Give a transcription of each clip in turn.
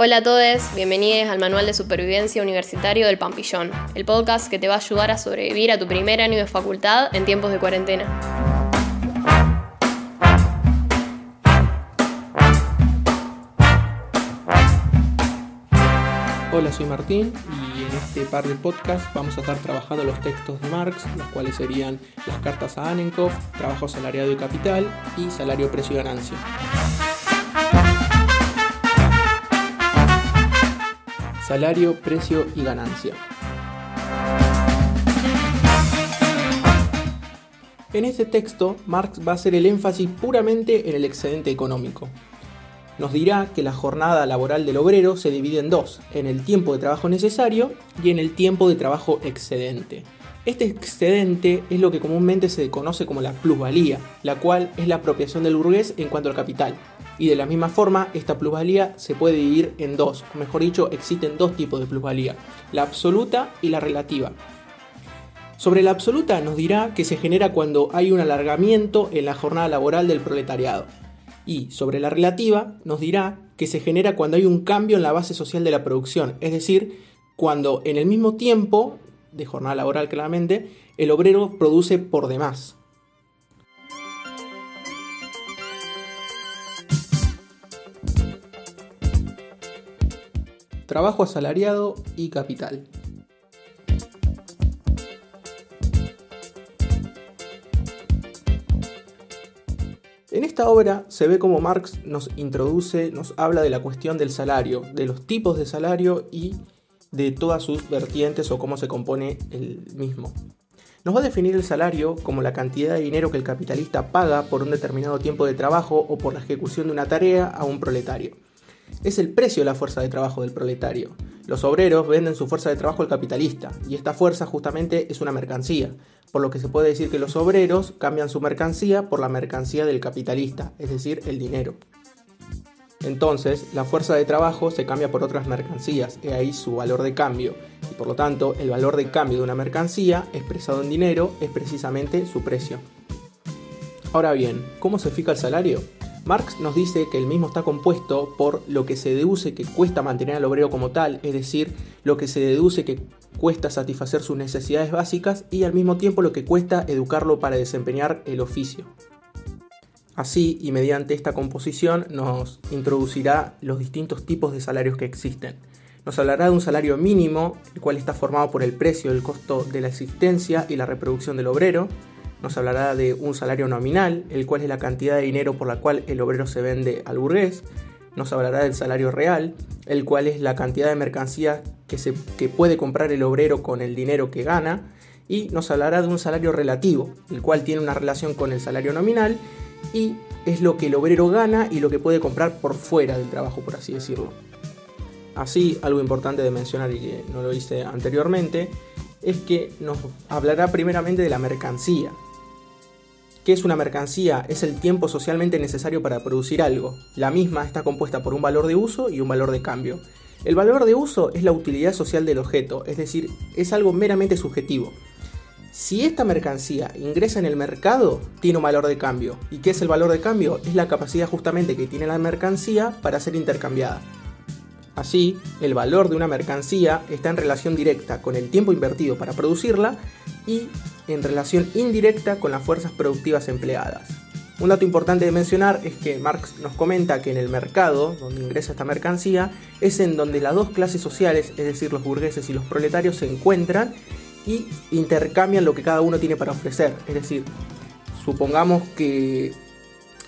Hola a todos, bienvenidos al Manual de Supervivencia Universitario del Pampillón, el podcast que te va a ayudar a sobrevivir a tu primer año de facultad en tiempos de cuarentena. Hola, soy Martín y en este par de podcasts vamos a estar trabajando los textos de Marx, los cuales serían las cartas a Annenkopf, trabajo salariado y capital y salario, precio y ganancia. Salario, precio y ganancia. En este texto, Marx va a hacer el énfasis puramente en el excedente económico. Nos dirá que la jornada laboral del obrero se divide en dos, en el tiempo de trabajo necesario y en el tiempo de trabajo excedente. Este excedente es lo que comúnmente se conoce como la plusvalía, la cual es la apropiación del burgués en cuanto al capital. Y de la misma forma, esta plusvalía se puede dividir en dos, o mejor dicho, existen dos tipos de plusvalía, la absoluta y la relativa. Sobre la absoluta nos dirá que se genera cuando hay un alargamiento en la jornada laboral del proletariado. Y sobre la relativa nos dirá que se genera cuando hay un cambio en la base social de la producción, es decir, cuando en el mismo tiempo, de jornada laboral claramente, el obrero produce por demás. Trabajo asalariado y capital. En esta obra se ve como Marx nos introduce, nos habla de la cuestión del salario, de los tipos de salario y de todas sus vertientes o cómo se compone el mismo. Nos va a definir el salario como la cantidad de dinero que el capitalista paga por un determinado tiempo de trabajo o por la ejecución de una tarea a un proletario es el precio de la fuerza de trabajo del proletario. Los obreros venden su fuerza de trabajo al capitalista, y esta fuerza justamente es una mercancía, por lo que se puede decir que los obreros cambian su mercancía por la mercancía del capitalista, es decir, el dinero. Entonces, la fuerza de trabajo se cambia por otras mercancías, y ahí su valor de cambio, y por lo tanto, el valor de cambio de una mercancía, expresado en dinero, es precisamente su precio. Ahora bien, ¿cómo se fija el salario? Marx nos dice que el mismo está compuesto por lo que se deduce que cuesta mantener al obrero como tal, es decir, lo que se deduce que cuesta satisfacer sus necesidades básicas y al mismo tiempo lo que cuesta educarlo para desempeñar el oficio. Así, y mediante esta composición, nos introducirá los distintos tipos de salarios que existen. Nos hablará de un salario mínimo, el cual está formado por el precio, el costo de la existencia y la reproducción del obrero, nos hablará de un salario nominal, el cual es la cantidad de dinero por la cual el obrero se vende al burgués. Nos hablará del salario real, el cual es la cantidad de mercancía que, se, que puede comprar el obrero con el dinero que gana. Y nos hablará de un salario relativo, el cual tiene una relación con el salario nominal y es lo que el obrero gana y lo que puede comprar por fuera del trabajo, por así decirlo. Así, algo importante de mencionar y que no lo hice anteriormente, es que nos hablará primeramente de la mercancía, ¿Qué es una mercancía? Es el tiempo socialmente necesario para producir algo. La misma está compuesta por un valor de uso y un valor de cambio. El valor de uso es la utilidad social del objeto, es decir, es algo meramente subjetivo. Si esta mercancía ingresa en el mercado, tiene un valor de cambio. ¿Y qué es el valor de cambio? Es la capacidad justamente que tiene la mercancía para ser intercambiada. Así, el valor de una mercancía está en relación directa con el tiempo invertido para producirla y en relación indirecta con las fuerzas productivas empleadas. Un dato importante de mencionar es que Marx nos comenta que en el mercado, donde ingresa esta mercancía, es en donde las dos clases sociales, es decir, los burgueses y los proletarios, se encuentran y intercambian lo que cada uno tiene para ofrecer. Es decir, supongamos que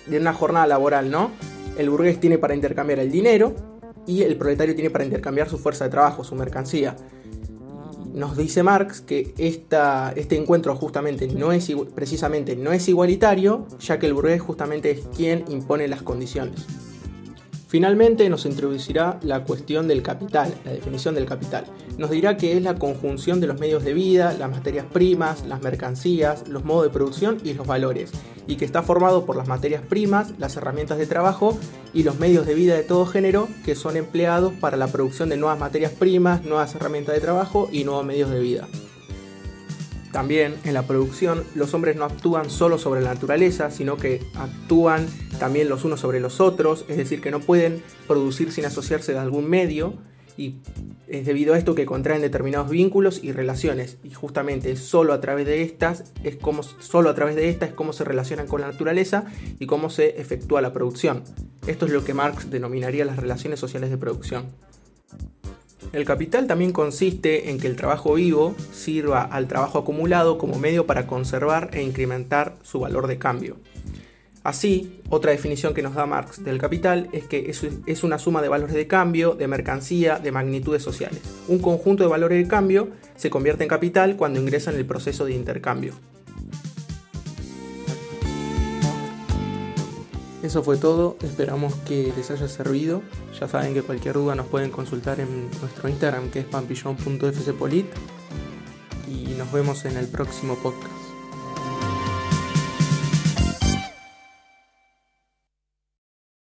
de una jornada laboral, ¿no? El burgués tiene para intercambiar el dinero y el proletario tiene para intercambiar su fuerza de trabajo, su mercancía nos dice Marx que este encuentro justamente no es precisamente no es igualitario, ya que el burgués justamente es quien impone las condiciones. Finalmente nos introducirá la cuestión del capital, la definición del capital. Nos dirá que es la conjunción de los medios de vida, las materias primas, las mercancías, los modos de producción y los valores, y que está formado por las materias primas, las herramientas de trabajo y los medios de vida de todo género que son empleados para la producción de nuevas materias primas, nuevas herramientas de trabajo y nuevos medios de vida. También en la producción los hombres no actúan solo sobre la naturaleza, sino que actúan también los unos sobre los otros, es decir, que no pueden producir sin asociarse de algún medio, y es debido a esto que contraen determinados vínculos y relaciones y justamente solo a través de estas es como solo a través de estas es cómo se relacionan con la naturaleza y cómo se efectúa la producción. Esto es lo que Marx denominaría las relaciones sociales de producción. El capital también consiste en que el trabajo vivo sirva al trabajo acumulado como medio para conservar e incrementar su valor de cambio. Así, otra definición que nos da Marx del capital es que es una suma de valores de cambio, de mercancía, de magnitudes sociales. Un conjunto de valores de cambio se convierte en capital cuando ingresa en el proceso de intercambio. Eso fue todo, esperamos que les haya servido. Ya saben que cualquier duda nos pueden consultar en nuestro Instagram que es pampillon.fcpolit y nos vemos en el próximo podcast.